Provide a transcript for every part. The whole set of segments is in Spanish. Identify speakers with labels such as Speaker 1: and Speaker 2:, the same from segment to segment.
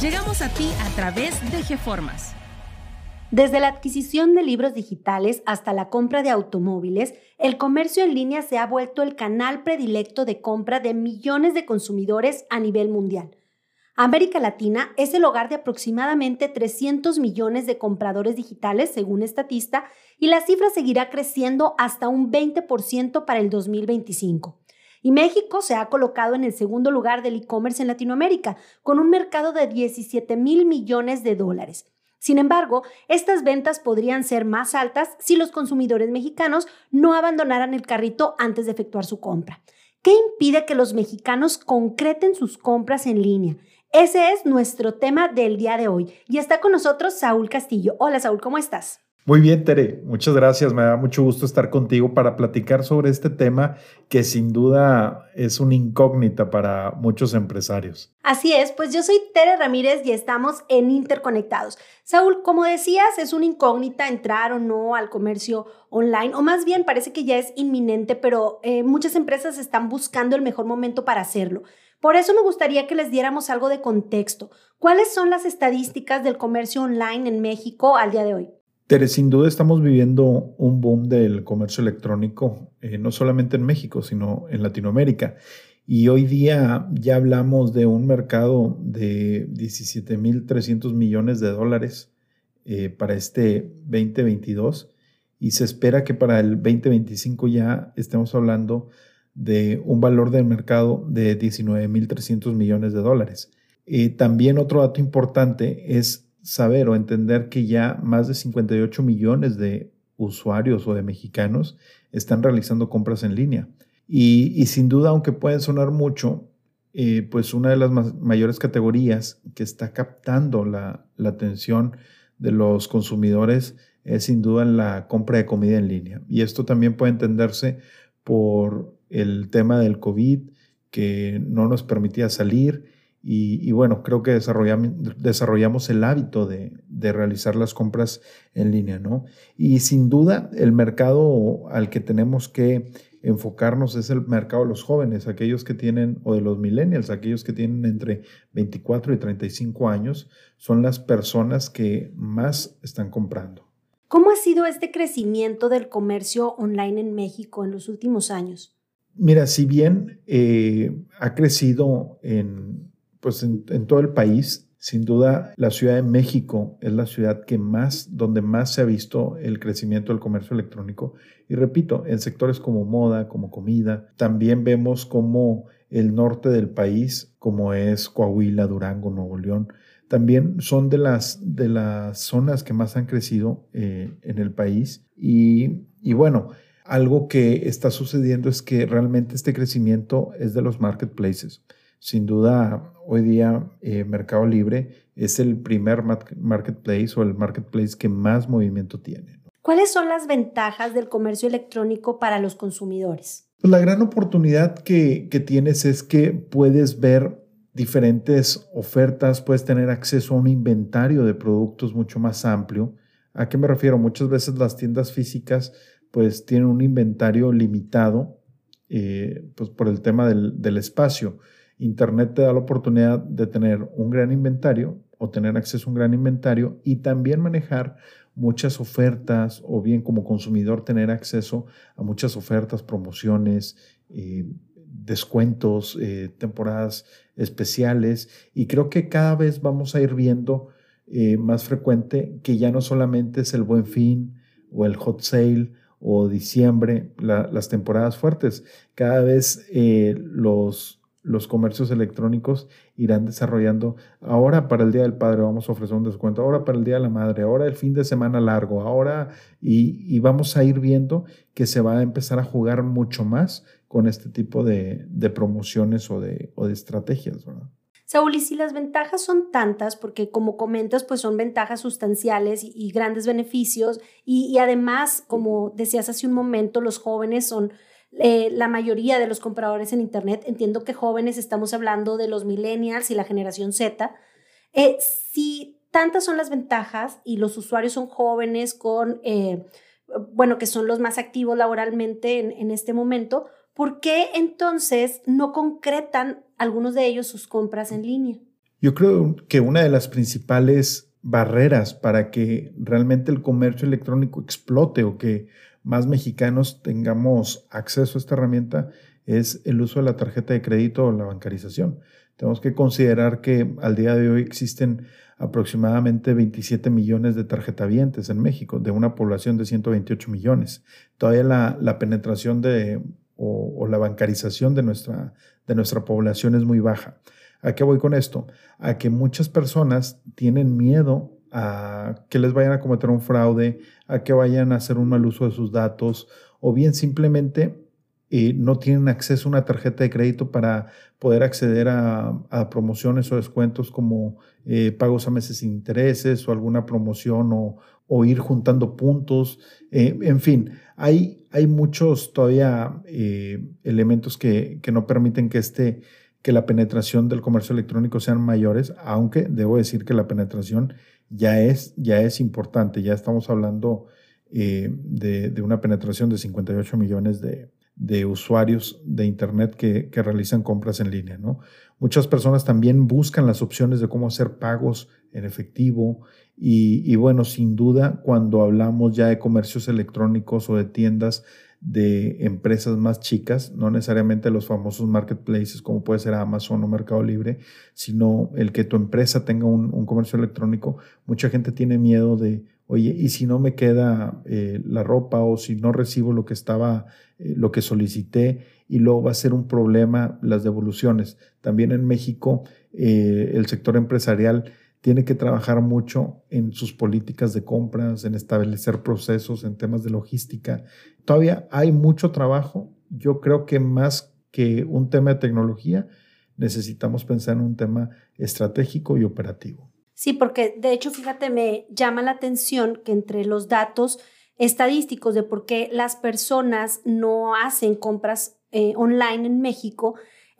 Speaker 1: Llegamos a ti a través de GeFormas.
Speaker 2: Desde la adquisición de libros digitales hasta la compra de automóviles, el comercio en línea se ha vuelto el canal predilecto de compra de millones de consumidores a nivel mundial. América Latina es el hogar de aproximadamente 300 millones de compradores digitales, según Estatista, y la cifra seguirá creciendo hasta un 20% para el 2025 y México se ha colocado en el segundo lugar del e-commerce en Latinoamérica, con un mercado de 17 mil millones de dólares. Sin embargo, estas ventas podrían ser más altas si los consumidores mexicanos no abandonaran el carrito antes de efectuar su compra. ¿Qué impide que los mexicanos concreten sus compras en línea? Ese es nuestro tema del día de hoy. Y está con nosotros Saúl Castillo. Hola Saúl, ¿cómo estás?
Speaker 3: Muy bien, Tere, muchas gracias. Me da mucho gusto estar contigo para platicar sobre este tema que sin duda es una incógnita para muchos empresarios.
Speaker 2: Así es, pues yo soy Tere Ramírez y estamos en Interconectados. Saúl, como decías, es una incógnita entrar o no al comercio online, o más bien parece que ya es inminente, pero eh, muchas empresas están buscando el mejor momento para hacerlo. Por eso me gustaría que les diéramos algo de contexto. ¿Cuáles son las estadísticas del comercio online en México al día de hoy?
Speaker 3: Tere, sin duda estamos viviendo un boom del comercio electrónico, eh, no solamente en México, sino en Latinoamérica. Y hoy día ya hablamos de un mercado de 17.300 millones de dólares eh, para este 2022 y se espera que para el 2025 ya estemos hablando de un valor del mercado de 19.300 millones de dólares. Eh, también otro dato importante es saber o entender que ya más de 58 millones de usuarios o de mexicanos están realizando compras en línea. Y, sin duda, aunque pueden sonar mucho, eh, pues una de las mayores categorías que está captando la, atención de los consumidores es sin duda la compra de comida en línea. Y esto también puede entenderse por el tema del COVID, que no nos permitía salir y, bueno, creo que desarrollamos, desarrollamos el hábito de, de, realizar las compras en línea, ¿no? Y sin duda, el mercado al que tenemos que enfocarnos es el mercado de los jóvenes, aquellos que tienen, o de los millennials, aquellos que tienen entre 24 y 35 años, son las personas que más están comprando.
Speaker 2: ¿Cómo ha sido este crecimiento del comercio online en México en los últimos años?
Speaker 3: Mira, si bien eh, ha crecido en pues en, todo el país. Sin duda, la Ciudad de México es la ciudad que más, donde más se ha visto el crecimiento del comercio electrónico. Y repito, en sectores como moda, como comida, también vemos como el norte del país, como es Coahuila, Durango, Nuevo León, también son de las, de las zonas que más han crecido eh, en el país. Y, y bueno, algo que está sucediendo es que realmente este crecimiento es de los marketplaces. Sin duda, hoy día eh, Mercado Libre es el primer marketplace o el marketplace que más movimiento tiene.
Speaker 2: ¿Cuáles son las ventajas del comercio electrónico para los consumidores?
Speaker 3: Pues la gran oportunidad que, que tienes es que puedes ver diferentes ofertas, puedes tener acceso a un inventario de productos mucho más amplio. ¿A qué me refiero? Muchas veces las tiendas físicas pues tienen un inventario limitado eh, pues por el tema del, del espacio. Internet te da la oportunidad de tener un gran inventario o tener acceso a un gran inventario y también manejar muchas ofertas o bien como consumidor tener acceso a muchas ofertas, promociones, eh, descuentos, eh, temporadas especiales. Y creo que cada vez vamos a ir viendo eh, más frecuente que ya no solamente es el buen fin o el hot sale o diciembre, las temporadas fuertes, cada vez los los comercios electrónicos irán desarrollando. Ahora para el Día del Padre vamos a ofrecer un descuento, ahora para el Día de la Madre, ahora el fin de semana largo, ahora y, vamos a ir viendo que se va a empezar a jugar mucho más con este tipo de, promociones o de, o de estrategias.
Speaker 2: Saúl, y si las ventajas son tantas, porque como comentas, pues son ventajas sustanciales y, grandes beneficios, y, además, como decías hace un momento, los jóvenes son eh, la mayoría de los compradores en Internet. Entiendo que jóvenes estamos hablando de los millennials y la generación Z. Eh, si tantas son las ventajas y los usuarios son jóvenes con, eh, bueno, que son los más activos laboralmente en, en este momento, ¿por qué entonces no concretan algunos de ellos sus compras en línea?
Speaker 3: Yo creo que una de las principales barreras para que realmente el comercio electrónico explote o que más mexicanos tengamos acceso a esta herramienta es el uso de la tarjeta de crédito o la bancarización. Tenemos que considerar que al día de hoy existen aproximadamente 27 millones de tarjetavientes en México, de una población de 128 millones. Todavía la, la penetración de o, la bancarización de nuestra, de nuestra población es muy baja. ¿A qué voy con esto? A que muchas personas tienen miedo a que les vayan a cometer un fraude, a que vayan a hacer un mal uso de sus datos, o bien simplemente eh, no tienen acceso a una tarjeta de crédito para poder acceder a, promociones o descuentos como eh, pagos a meses sin intereses o alguna promoción o, ir juntando puntos. Eh, en fin, hay, hay muchos todavía elementos que, que, no permiten que, este, que la penetración del comercio electrónico sean mayores, aunque debo decir que la penetración ya es, ya es importante, ya estamos hablando eh, de, de, una penetración de 58 millones de, de usuarios de Internet que, que, realizan compras en línea. ¿no? Muchas personas también buscan las opciones de cómo hacer pagos en efectivo, y, bueno, sin duda, cuando hablamos ya de comercios electrónicos o de tiendas de empresas más chicas, no necesariamente los famosos marketplaces como puede ser Amazon o Mercado Libre, sino el que tu empresa tenga un, comercio electrónico, mucha gente tiene miedo de, oye, ¿y si no me queda eh, la ropa o si no recibo lo que estaba, eh, lo que solicité y luego va a ser un problema las devoluciones? También en México, eh, el sector empresarial tiene que trabajar mucho en sus políticas de compras, en establecer procesos, en temas de logística. Todavía hay mucho trabajo. Yo creo que más que un tema de tecnología, necesitamos pensar en un tema estratégico y operativo.
Speaker 2: Sí, porque de hecho, fíjate, me llama la atención que entre los datos estadísticos de por qué las personas no hacen compras eh, online en México,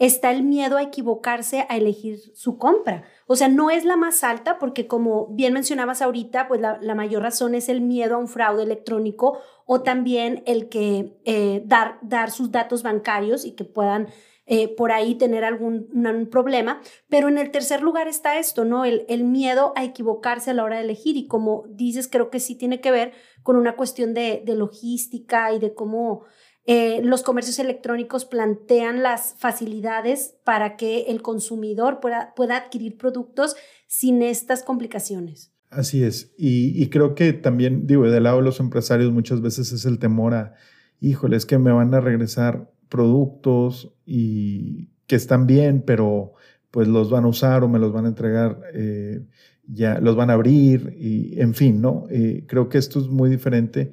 Speaker 2: está el miedo a equivocarse a elegir su compra. O sea, no es la más alta porque como bien mencionabas ahorita, pues la, mayor razón es el miedo a un fraude electrónico o también el que eh, dar, dar sus datos bancarios y que puedan eh, por ahí tener algún un problema. Pero en el tercer lugar está esto, ¿no? El, el, miedo a equivocarse a la hora de elegir. Y como dices, creo que sí tiene que ver con una cuestión de, de logística y de cómo eh, los comercios electrónicos plantean las facilidades para que el consumidor pueda, pueda adquirir productos sin estas complicaciones.
Speaker 3: Así es. Y, creo que también, digo, del lado de los empresarios muchas veces es el temor a, híjole, es que me van a regresar productos y que están bien, pero pues los van a usar o me los van a entregar, eh, ya los van a abrir y en fin, ¿no? Eh, creo que esto es muy diferente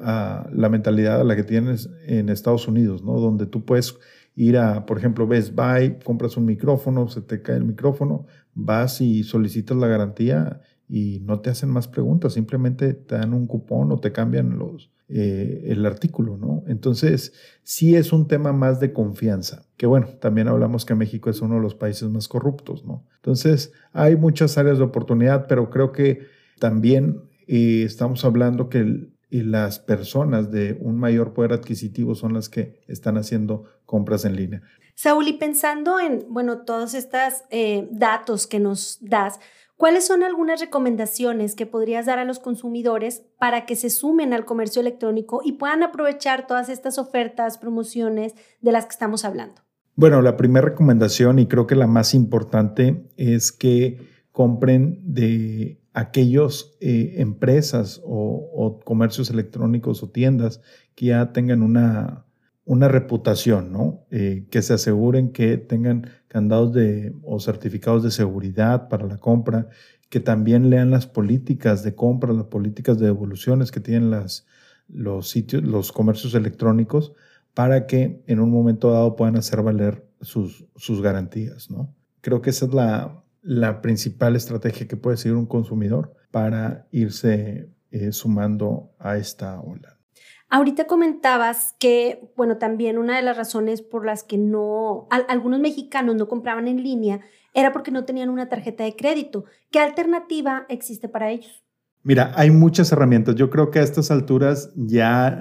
Speaker 3: la mentalidad a la que tienes en Estados Unidos, ¿no? Donde tú puedes ir a, por ejemplo, Best Buy, compras un micrófono, se te cae el micrófono, vas y solicitas la garantía y no te hacen más preguntas, simplemente te dan un cupón o te cambian los, eh, el artículo, ¿no? Entonces, sí es un tema más de confianza, que bueno, también hablamos que México es uno de los países más corruptos, ¿no? Entonces, hay muchas áreas de oportunidad, pero creo que también eh, estamos hablando que el, y las personas de un mayor poder adquisitivo son las que están haciendo compras en línea.
Speaker 2: Saúl, y pensando en, bueno, todos estos eh, datos que nos das, ¿cuáles son algunas recomendaciones que podrías dar a los consumidores para que se sumen al comercio electrónico y puedan aprovechar todas estas ofertas, promociones de las que estamos hablando?
Speaker 3: Bueno, la primera recomendación y creo que la más importante es que compren de aquellas eh, empresas o, comercios electrónicos o tiendas que ya tengan una, una reputación, ¿no? Eh, que se aseguren que tengan candados de, o certificados de seguridad para la compra, que también lean las políticas de compra, las políticas de devoluciones que tienen las, los sitios, los comercios electrónicos, para que en un momento dado puedan hacer valer sus, sus garantías, ¿no? Creo que esa es la, la principal estrategia que puede seguir un consumidor para irse eh, sumando a esta ola.
Speaker 2: Ahorita comentabas que, bueno, también una de las razones por las que no, algunos mexicanos no compraban en línea era porque no tenían una tarjeta de crédito. ¿Qué alternativa existe para ellos?
Speaker 3: Mira, hay muchas herramientas. Yo creo que a estas alturas ya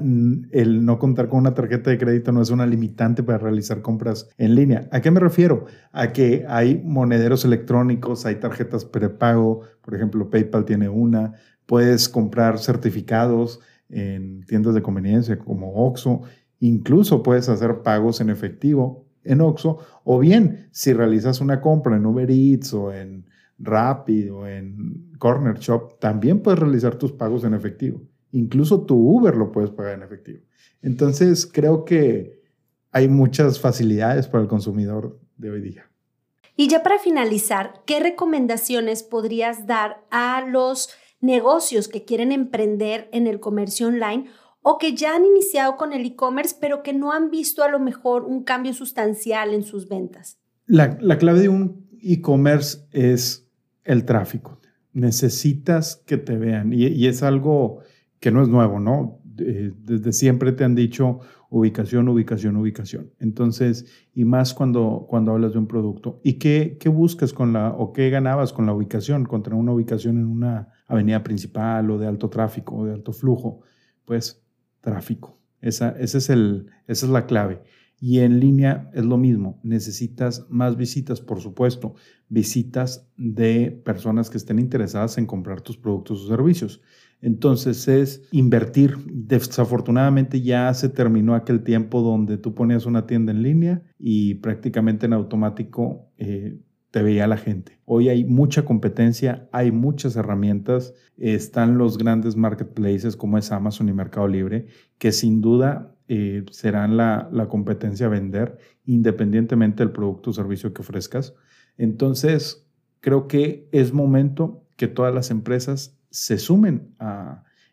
Speaker 3: el no contar con una tarjeta de crédito no es una limitante para realizar compras en línea. ¿A qué me refiero? A que hay monederos electrónicos, hay tarjetas prepago, por ejemplo, PayPal tiene una, puedes comprar certificados en tiendas de conveniencia como Oxxo, incluso puedes hacer pagos en efectivo en Oxxo o bien si realizas una compra en Uber Eats o en Rapid o en Corner Shop, también puedes realizar tus pagos en efectivo. Incluso tu Uber lo puedes pagar en efectivo. Entonces, creo que hay muchas facilidades para el consumidor de hoy día.
Speaker 2: Y ya para finalizar, ¿qué recomendaciones podrías dar a los negocios que quieren emprender en el comercio online o que ya han iniciado con el e-commerce, pero que no han visto a lo mejor un cambio sustancial en sus ventas?
Speaker 3: La, la clave de un e-commerce es el tráfico. Necesitas que te vean y, es algo que no es nuevo, ¿no? desde siempre te han dicho ubicación, ubicación, ubicación. Entonces, y más cuando, cuando hablas de un producto. ¿Y qué, qué buscas con la, o qué ganabas con la ubicación, contra una ubicación en una avenida principal o de alto tráfico o de alto flujo? Pues tráfico. Esa, ese es el, esa es la clave. Y en línea es lo mismo, necesitas más visitas, por supuesto, visitas de personas que estén interesadas en comprar tus productos o servicios. Entonces es invertir. Desafortunadamente ya se terminó aquel tiempo donde tú ponías una tienda en línea y prácticamente en automático eh, te veía la gente. Hoy hay mucha competencia, hay muchas herramientas, están los grandes marketplaces como es Amazon y Mercado Libre, que sin duda eh, serán la, competencia a vender independientemente del producto o servicio que ofrezcas. Entonces, creo que es momento que todas las empresas se sumen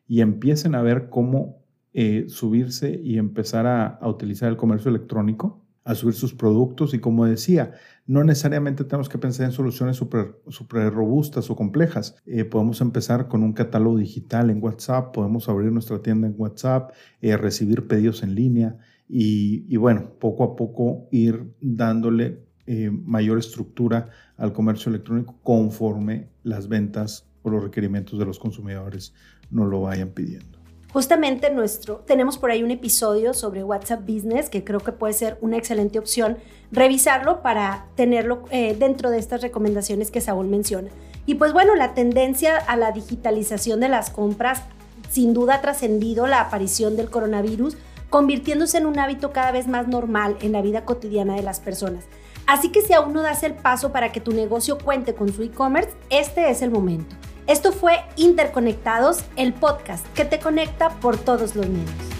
Speaker 3: y empiecen a ver cómo eh, subirse y empezar a, utilizar el comercio electrónico, a subir sus productos y como decía, no necesariamente tenemos que pensar en soluciones súper super robustas o complejas. Eh, podemos empezar con un catálogo digital en WhatsApp, podemos abrir nuestra tienda en WhatsApp, eh, recibir pedidos en línea y, bueno, poco a poco ir dándole eh, mayor estructura al comercio electrónico conforme las ventas o los requerimientos de los consumidores nos lo vayan pidiendo.
Speaker 2: Justamente nuestro, tenemos por ahí un episodio sobre WhatsApp Business que creo que puede ser una excelente opción revisarlo para tenerlo eh, dentro de estas recomendaciones que Saúl menciona. Y pues bueno, la tendencia a la digitalización de las compras sin duda ha trascendido la aparición del coronavirus, convirtiéndose en un hábito cada vez más normal en la vida cotidiana de las personas. Así que si aún no das el paso para que tu negocio cuente con su e-commerce, este es el momento. Esto fue Interconectados, el podcast que te conecta por todos los medios.